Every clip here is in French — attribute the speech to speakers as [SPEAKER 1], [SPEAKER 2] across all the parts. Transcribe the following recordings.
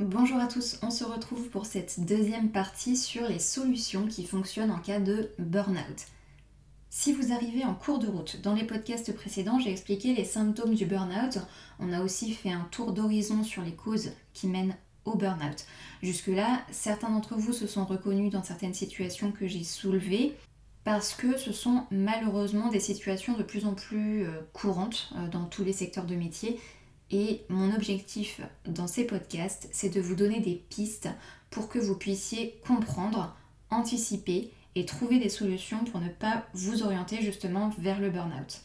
[SPEAKER 1] Bonjour à tous, on se retrouve pour cette deuxième partie sur les solutions qui fonctionnent en cas de burn-out. Si vous arrivez en cours de route, dans les podcasts précédents, j'ai expliqué les symptômes du burn-out. On a aussi fait un tour d'horizon sur les causes qui mènent au burn-out. Jusque-là, certains d'entre vous se sont reconnus dans certaines situations que j'ai soulevées parce que ce sont malheureusement des situations de plus en plus euh, courantes euh, dans tous les secteurs de métier et mon objectif dans ces podcasts, c'est de vous donner des pistes pour que vous puissiez comprendre, anticiper et trouver des solutions pour ne pas vous orienter justement vers le burn-out.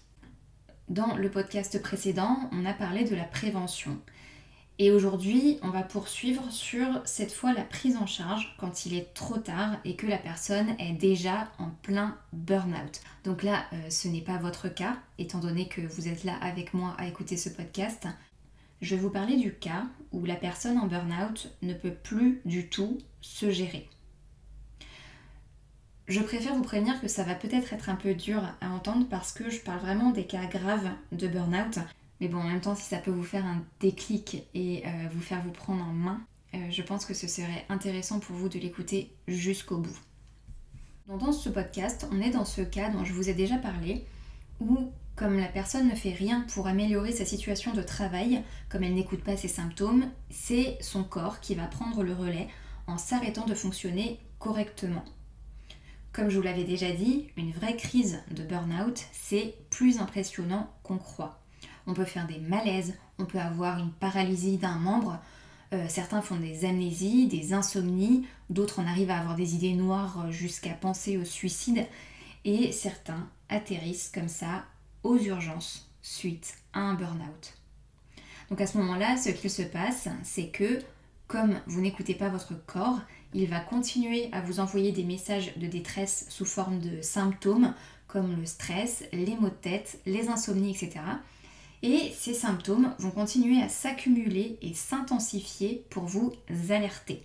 [SPEAKER 1] Dans le podcast précédent, on a parlé de la prévention. Et aujourd'hui, on va poursuivre sur cette fois la prise en charge quand il est trop tard et que la personne est déjà en plein burn-out. Donc là, euh, ce n'est pas votre cas, étant donné que vous êtes là avec moi à écouter ce podcast je vais vous parler du cas où la personne en burn-out ne peut plus du tout se gérer. Je préfère vous prévenir que ça va peut-être être un peu dur à entendre parce que je parle vraiment des cas graves de burn-out. Mais bon, en même temps, si ça peut vous faire un déclic et euh, vous faire vous prendre en main, euh, je pense que ce serait intéressant pour vous de l'écouter jusqu'au bout. dans ce podcast, on est dans ce cas dont je vous ai déjà parlé, où comme la personne ne fait rien pour améliorer sa situation de travail, comme elle n'écoute pas ses symptômes, c'est son corps qui va prendre le relais en s'arrêtant de fonctionner correctement. Comme je vous l'avais déjà dit, une vraie crise de burn-out, c'est plus impressionnant qu'on croit. On peut faire des malaises, on peut avoir une paralysie d'un membre, euh, certains font des amnésies, des insomnies, d'autres en arrivent à avoir des idées noires jusqu'à penser au suicide, et certains atterrissent comme ça aux urgences suite à un burn-out. Donc à ce moment-là, ce qu'il se passe, c'est que comme vous n'écoutez pas votre corps, il va continuer à vous envoyer des messages de détresse sous forme de symptômes comme le stress, les maux de tête, les insomnies, etc. Et ces symptômes vont continuer à s'accumuler et s'intensifier pour vous alerter.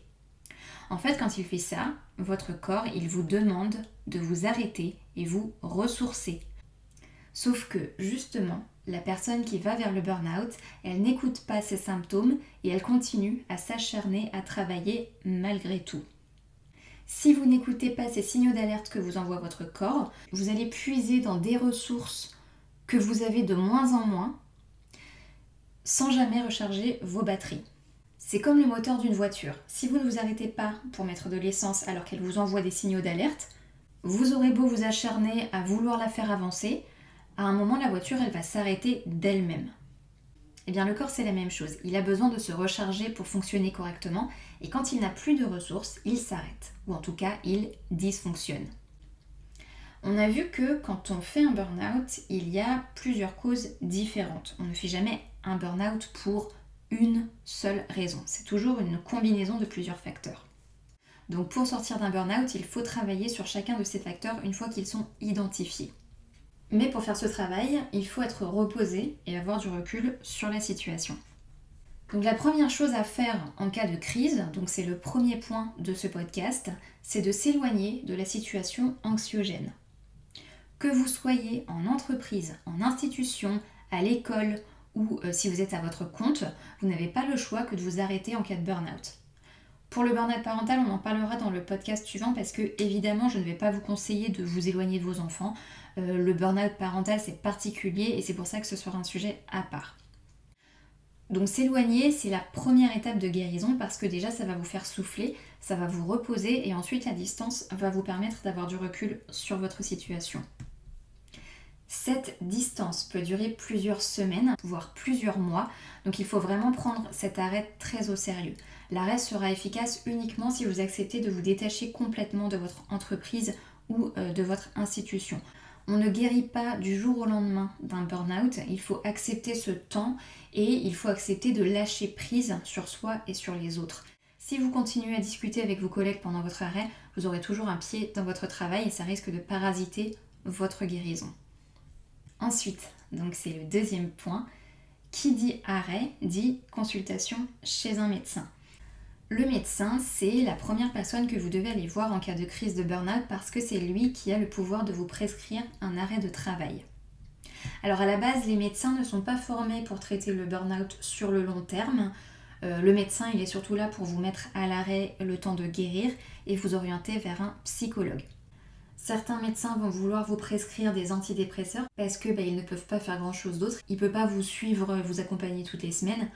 [SPEAKER 1] En fait, quand il fait ça, votre corps, il vous demande de vous arrêter et vous ressourcer Sauf que justement, la personne qui va vers le burn-out, elle n'écoute pas ses symptômes et elle continue à s'acharner à travailler malgré tout. Si vous n'écoutez pas ces signaux d'alerte que vous envoie votre corps, vous allez puiser dans des ressources que vous avez de moins en moins sans jamais recharger vos batteries. C'est comme le moteur d'une voiture. Si vous ne vous arrêtez pas pour mettre de l'essence alors qu'elle vous envoie des signaux d'alerte, vous aurez beau vous acharner à vouloir la faire avancer, à un moment, la voiture, elle va s'arrêter d'elle-même. Eh bien, le corps, c'est la même chose. Il a besoin de se recharger pour fonctionner correctement, et quand il n'a plus de ressources, il s'arrête, ou en tout cas, il dysfonctionne. On a vu que quand on fait un burn-out, il y a plusieurs causes différentes. On ne fait jamais un burn-out pour une seule raison. C'est toujours une combinaison de plusieurs facteurs. Donc pour sortir d'un burn-out, il faut travailler sur chacun de ces facteurs une fois qu'ils sont identifiés. Mais pour faire ce travail, il faut être reposé et avoir du recul sur la situation. Donc la première chose à faire en cas de crise, donc c'est le premier point de ce podcast, c'est de s'éloigner de la situation anxiogène. Que vous soyez en entreprise, en institution, à l'école ou euh, si vous êtes à votre compte, vous n'avez pas le choix que de vous arrêter en cas de burn-out. Pour le burn-out parental, on en parlera dans le podcast suivant parce que évidemment, je ne vais pas vous conseiller de vous éloigner de vos enfants. Euh, le burn-out parental, c'est particulier et c'est pour ça que ce sera un sujet à part. Donc s'éloigner, c'est la première étape de guérison parce que déjà ça va vous faire souffler, ça va vous reposer et ensuite la distance va vous permettre d'avoir du recul sur votre situation. Cette distance peut durer plusieurs semaines, voire plusieurs mois, donc il faut vraiment prendre cet arrêt très au sérieux. L'arrêt sera efficace uniquement si vous acceptez de vous détacher complètement de votre entreprise ou euh, de votre institution. On ne guérit pas du jour au lendemain d'un burn-out, il faut accepter ce temps et il faut accepter de lâcher prise sur soi et sur les autres. Si vous continuez à discuter avec vos collègues pendant votre arrêt, vous aurez toujours un pied dans votre travail et ça risque de parasiter votre guérison. Ensuite, donc c'est le deuxième point, qui dit arrêt dit consultation chez un médecin. Le médecin, c'est la première personne que vous devez aller voir en cas de crise de burn-out parce que c'est lui qui a le pouvoir de vous prescrire un arrêt de travail. Alors à la base, les médecins ne sont pas formés pour traiter le burn-out sur le long terme. Euh, le médecin, il est surtout là pour vous mettre à l'arrêt le temps de guérir et vous orienter vers un psychologue. Certains médecins vont vouloir vous prescrire des antidépresseurs parce que bah, ils ne peuvent pas faire grand chose d'autre. Il ne peut pas vous suivre, vous accompagner toutes les semaines,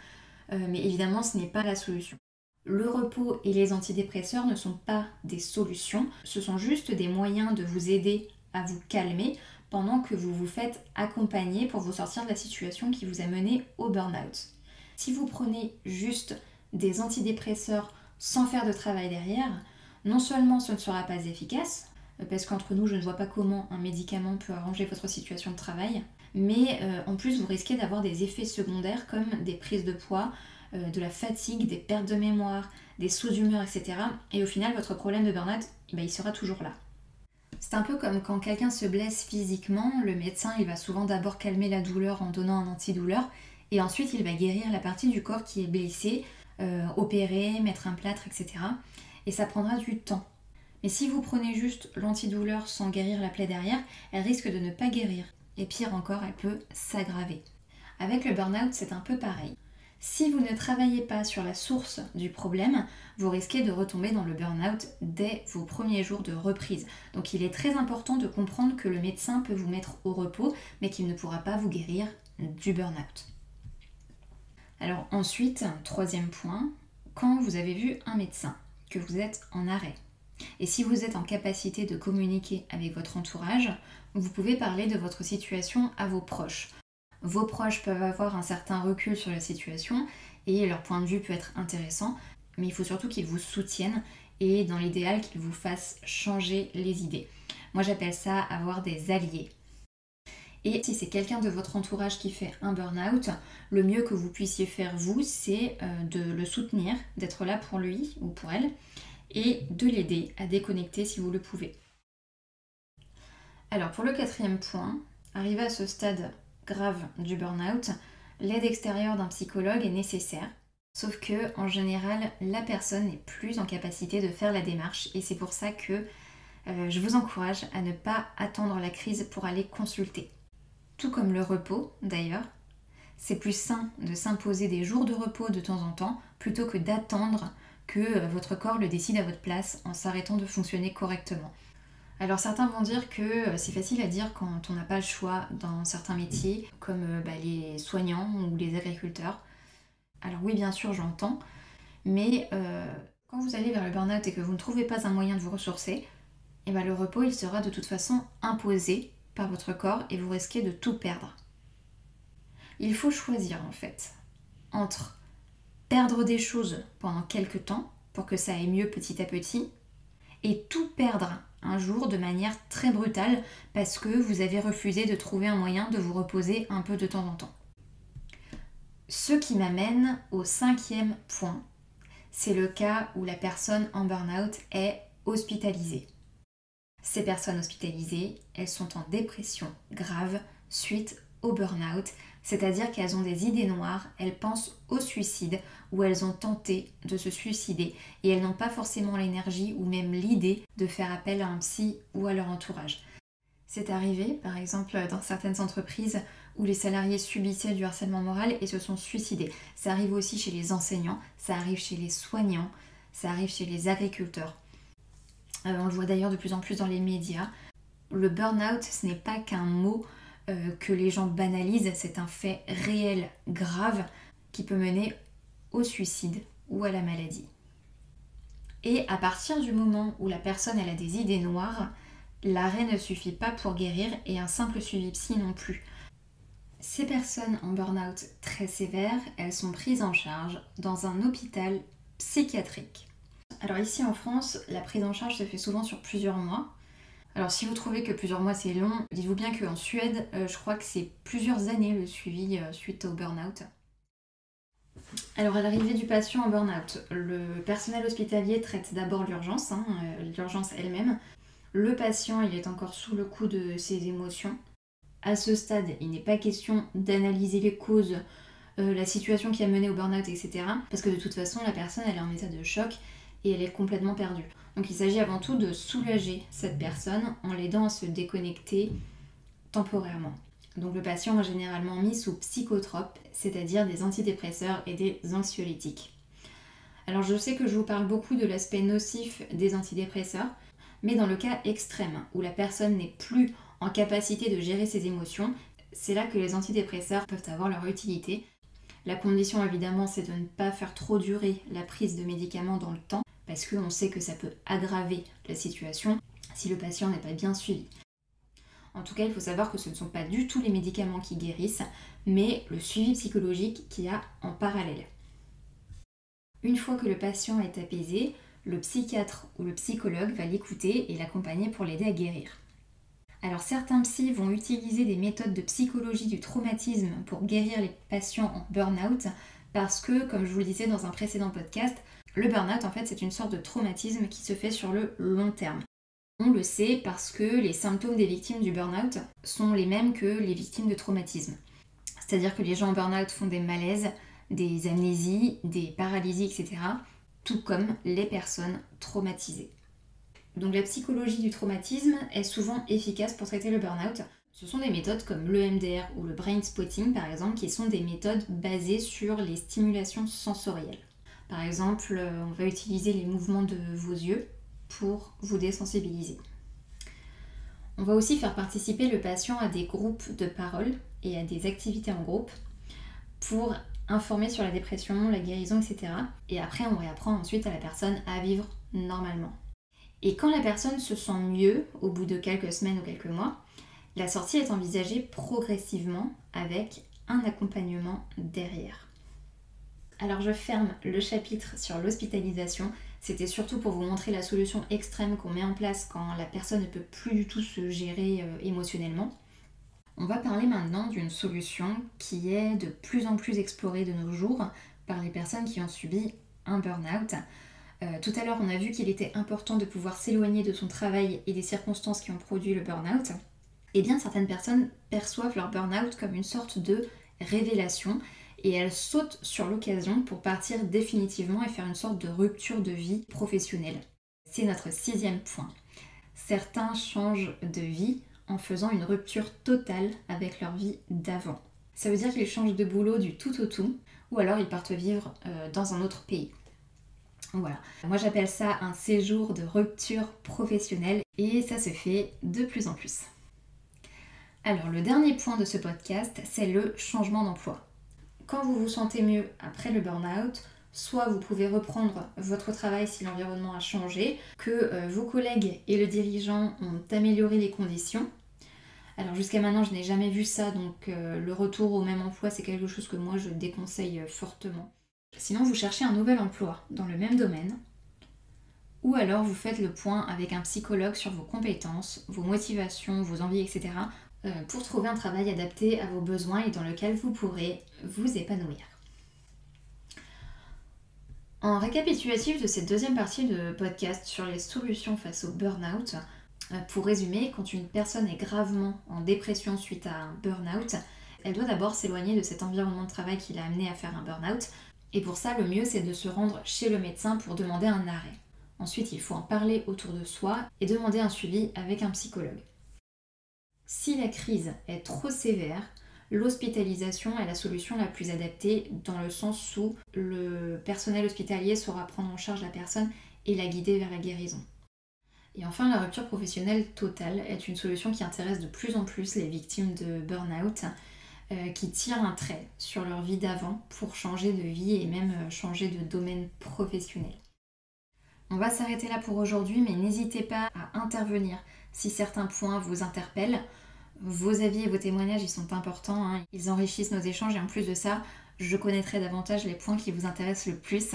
[SPEAKER 1] euh, mais évidemment ce n'est pas la solution. Le repos et les antidépresseurs ne sont pas des solutions, ce sont juste des moyens de vous aider à vous calmer pendant que vous vous faites accompagner pour vous sortir de la situation qui vous a mené au burn-out. Si vous prenez juste des antidépresseurs sans faire de travail derrière, non seulement ce ne sera pas efficace, parce qu'entre nous, je ne vois pas comment un médicament peut arranger votre situation de travail, mais euh, en plus, vous risquez d'avoir des effets secondaires comme des prises de poids, euh, de la fatigue, des pertes de mémoire, des sauts d'humeur, etc. Et au final, votre problème de burn-out, eh ben, il sera toujours là. C'est un peu comme quand quelqu'un se blesse physiquement, le médecin il va souvent d'abord calmer la douleur en donnant un antidouleur et ensuite il va guérir la partie du corps qui est blessée, euh, opérer, mettre un plâtre, etc. Et ça prendra du temps. Mais si vous prenez juste l'antidouleur sans guérir la plaie derrière, elle risque de ne pas guérir. Et pire encore, elle peut s'aggraver. Avec le burn-out, c'est un peu pareil. Si vous ne travaillez pas sur la source du problème, vous risquez de retomber dans le burn-out dès vos premiers jours de reprise. Donc il est très important de comprendre que le médecin peut vous mettre au repos, mais qu'il ne pourra pas vous guérir du burn-out. Alors ensuite, troisième point, quand vous avez vu un médecin, que vous êtes en arrêt, et si vous êtes en capacité de communiquer avec votre entourage, vous pouvez parler de votre situation à vos proches vos proches peuvent avoir un certain recul sur la situation et leur point de vue peut être intéressant, mais il faut surtout qu'ils vous soutiennent et dans l'idéal qu'ils vous fassent changer les idées. Moi j'appelle ça avoir des alliés. Et si c'est quelqu'un de votre entourage qui fait un burn-out, le mieux que vous puissiez faire vous, c'est euh, de le soutenir, d'être là pour lui ou pour elle, et de l'aider à déconnecter si vous le pouvez. Alors pour le quatrième point, arrivé à ce stade grave du burn-out, l'aide extérieure d'un psychologue est nécessaire. Sauf que en général, la personne n'est plus en capacité de faire la démarche et c'est pour ça que euh, je vous encourage à ne pas attendre la crise pour aller consulter. Tout comme le repos d'ailleurs, c'est plus sain de s'imposer des jours de repos de temps en temps plutôt que d'attendre que euh, votre corps le décide à votre place en s'arrêtant de fonctionner correctement. Alors certains vont dire que euh, c'est facile à dire quand on n'a pas le choix dans certains métiers, comme euh, bah, les soignants ou les agriculteurs. Alors oui, bien sûr, j'entends, mais euh, quand vous allez vers le burn-out et que vous ne trouvez pas un moyen de vous ressourcer, et eh ben, le repos, il sera de toute façon imposé par votre corps et vous risquez de tout perdre. Il faut choisir en fait entre perdre des choses pendant quelques temps pour que ça aille mieux petit à petit et tout perdre un jour de manière très brutale parce que vous avez refusé de trouver un moyen de vous reposer un peu de temps en temps. Ce qui m'amène au cinquième point, c'est le cas où la personne en burn-out est hospitalisée. Ces personnes hospitalisées, elles sont en dépression grave suite au burn-out, c'est-à-dire qu'elles ont des idées noires, elles pensent au suicide ou elles ont tenté de se suicider et elles n'ont pas forcément l'énergie ou même l'idée de faire appel à un psy ou à leur entourage. C'est arrivé, par exemple, dans certaines entreprises où les salariés subissaient du harcèlement moral et se sont suicidés. Ça arrive aussi chez les enseignants, ça arrive chez les soignants, ça arrive chez les agriculteurs. Euh, on le voit d'ailleurs de plus en plus dans les médias. Le burn-out, ce n'est pas qu'un mot euh, que les gens banalisent, c'est un fait réel, grave, qui peut mener au suicide ou à la maladie. Et à partir du moment où la personne a des idées noires, l'arrêt ne suffit pas pour guérir et un simple suivi psy non plus. Ces personnes en burn-out très sévère, elles sont prises en charge dans un hôpital psychiatrique. Alors ici en France, la prise en charge se fait souvent sur plusieurs mois. Alors si vous trouvez que plusieurs mois c'est long, dites-vous bien qu'en Suède, euh, je crois que c'est plusieurs années le suivi euh, suite au burn-out. Alors à l'arrivée du patient en burn-out, le personnel hospitalier traite d'abord l'urgence, hein, euh, l'urgence elle-même. Le patient, est encore sous le coup de ses émotions. À ce stade, il n'est pas question d'analyser les causes, la situation qui a mené au burn-out, etc. Parce que de toute façon, la personne, elle est en état de choc et elle est complètement perdue. Donc il s'agit avant tout de soulager cette personne en l'aidant à se déconnecter temporairement. Donc le patient est généralement mis sous psychotropes, c'est-à-dire des antidépresseurs et des anxiolytiques. Alors je sais que je vous parle beaucoup de l'aspect nocif des antidépresseurs, mais dans le cas extrême, où la personne n'est plus en capacité de gérer ses émotions, c'est là que les antidépresseurs peuvent avoir leur utilité. La condition évidemment c'est de ne pas faire trop durer la prise de médicaments dans le temps, parce qu'on sait que ça peut aggraver la situation si le patient n'est pas bien suivi. En tout cas, il faut savoir que ce ne sont pas du tout les médicaments qui guérissent, mais le suivi psychologique qui a en parallèle. Une fois que le patient est apaisé, le psychiatre ou le psychologue va l'écouter et l'accompagner pour l'aider à guérir. Alors certains psys vont utiliser des méthodes de psychologie du traumatisme pour guérir les patients en burn-out parce que, comme je vous le disais dans un précédent podcast, le burn-out en fait c'est une sorte de traumatisme qui se fait sur le long terme. On le sait parce que les symptômes des victimes du burn-out sont les mêmes que les victimes de traumatisme. C'est-à-dire que les gens en burn-out font des malaises, des amnésies, des paralysies, etc. Tout comme les personnes traumatisées. Donc la psychologie du traumatisme est souvent efficace pour traiter le burn-out. Ce sont des méthodes comme l'EMDR ou le brain spotting par exemple qui sont des méthodes basées sur les stimulations sensorielles. Par exemple, euh, on va utiliser les mouvements de vos yeux pour vous désensibiliser. On va aussi faire participer le patient à des groupes de parole et à des activités en groupe pour informer sur la dépression, la guérison, etc. Et après, on réapprend ensuite à la personne à vivre normalement. Et quand la personne se sent mieux, au bout de quelques semaines ou quelques mois, la sortie est envisagée progressivement avec un accompagnement derrière. Alors je ferme le chapitre sur l'hospitalisation. C'était surtout pour vous montrer la solution extrême qu'on met en place quand la personne ne peut plus du tout se gérer euh, émotionnellement. On va parler maintenant d'une solution qui est de plus en plus explorée de nos jours par les personnes qui ont subi un burn-out. Euh, tout à l'heure, on a vu qu'il était important de pouvoir s'éloigner de son travail et des circonstances qui ont produit le burn-out. Eh bien, certaines personnes perçoivent leur burn-out comme une sorte de révélation et elles sautent sur l'occasion pour partir définitivement et faire une sorte de rupture de vie professionnelle. C'est notre sixième point. Certains changent de vie en faisant une rupture totale avec leur vie d'avant. Ça veut dire qu'ils changent de boulot du tout au tout, ou alors ils partent vivre euh, dans un autre pays. Voilà. Moi j'appelle ça un séjour de rupture professionnelle et ça se fait de plus en plus. Alors le dernier point de ce podcast, c'est le changement d'emploi. Quand vous vous sentez mieux après le burn-out, soit vous pouvez reprendre votre travail si l'environnement a changé, que euh, vos collègues et le dirigeant ont amélioré les conditions. Alors jusqu'à maintenant, je n'ai jamais vu ça, donc euh, le retour au même emploi, c'est quelque chose que moi je déconseille euh, fortement. Sinon, vous cherchez un nouvel emploi dans le même domaine, ou alors vous faites le point avec un psychologue sur vos compétences, vos motivations, vos envies, etc. pour trouver un travail adapté à vos besoins et dans lequel vous pourrez vous épanouir. En récapitulatif de cette deuxième partie de podcast sur les solutions face au burn-out, euh, pour résumer, quand une personne est gravement en dépression suite à un burn-out, elle doit d'abord s'éloigner de cet environnement de travail qui l'a amené à faire un burn-out. Et pour ça, le mieux, c'est de se rendre chez le médecin pour demander un arrêt. Ensuite, il faut en parler autour de soi et demander un suivi avec un psychologue. Si la crise est trop sévère, l'hospitalisation est la solution la plus adaptée dans le sens où le personnel hospitalier saura prendre en charge la personne et la guider vers la guérison. Et enfin, la rupture professionnelle totale est une solution qui intéresse de plus en plus les victimes de burn-out, euh, qui tirent un trait sur leur vie d'avant pour changer de vie et même euh, changer de domaine professionnel. On va s'arrêter là pour aujourd'hui, mais n'hésitez pas à intervenir si certains points vous interpellent. Vos avis et vos témoignages, ils sont importants, hein. ils enrichissent nos échanges et en plus de ça, je connaîtrai davantage les points qui vous intéressent le plus.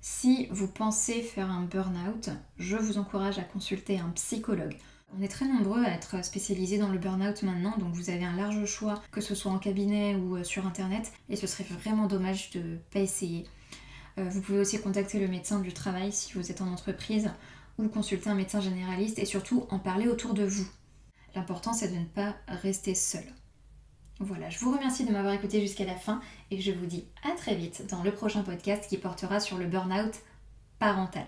[SPEAKER 1] Si vous pensez faire un burn-out, je vous encourage à consulter un psychologue. On est très nombreux à être spécialisés dans le burn-out maintenant, donc vous avez un large choix, que ce soit en cabinet ou euh, sur internet, et ce serait vraiment dommage de ne pas essayer. Euh, vous pouvez aussi contacter le médecin du travail si vous êtes en entreprise, ou consulter un médecin généraliste, et surtout en parler autour de vous. L'important c'est de ne pas rester seul. Voilà, je vous remercie de m'avoir écouté jusqu'à la fin et je vous dis à très vite dans le prochain podcast qui portera sur le burn-out parental.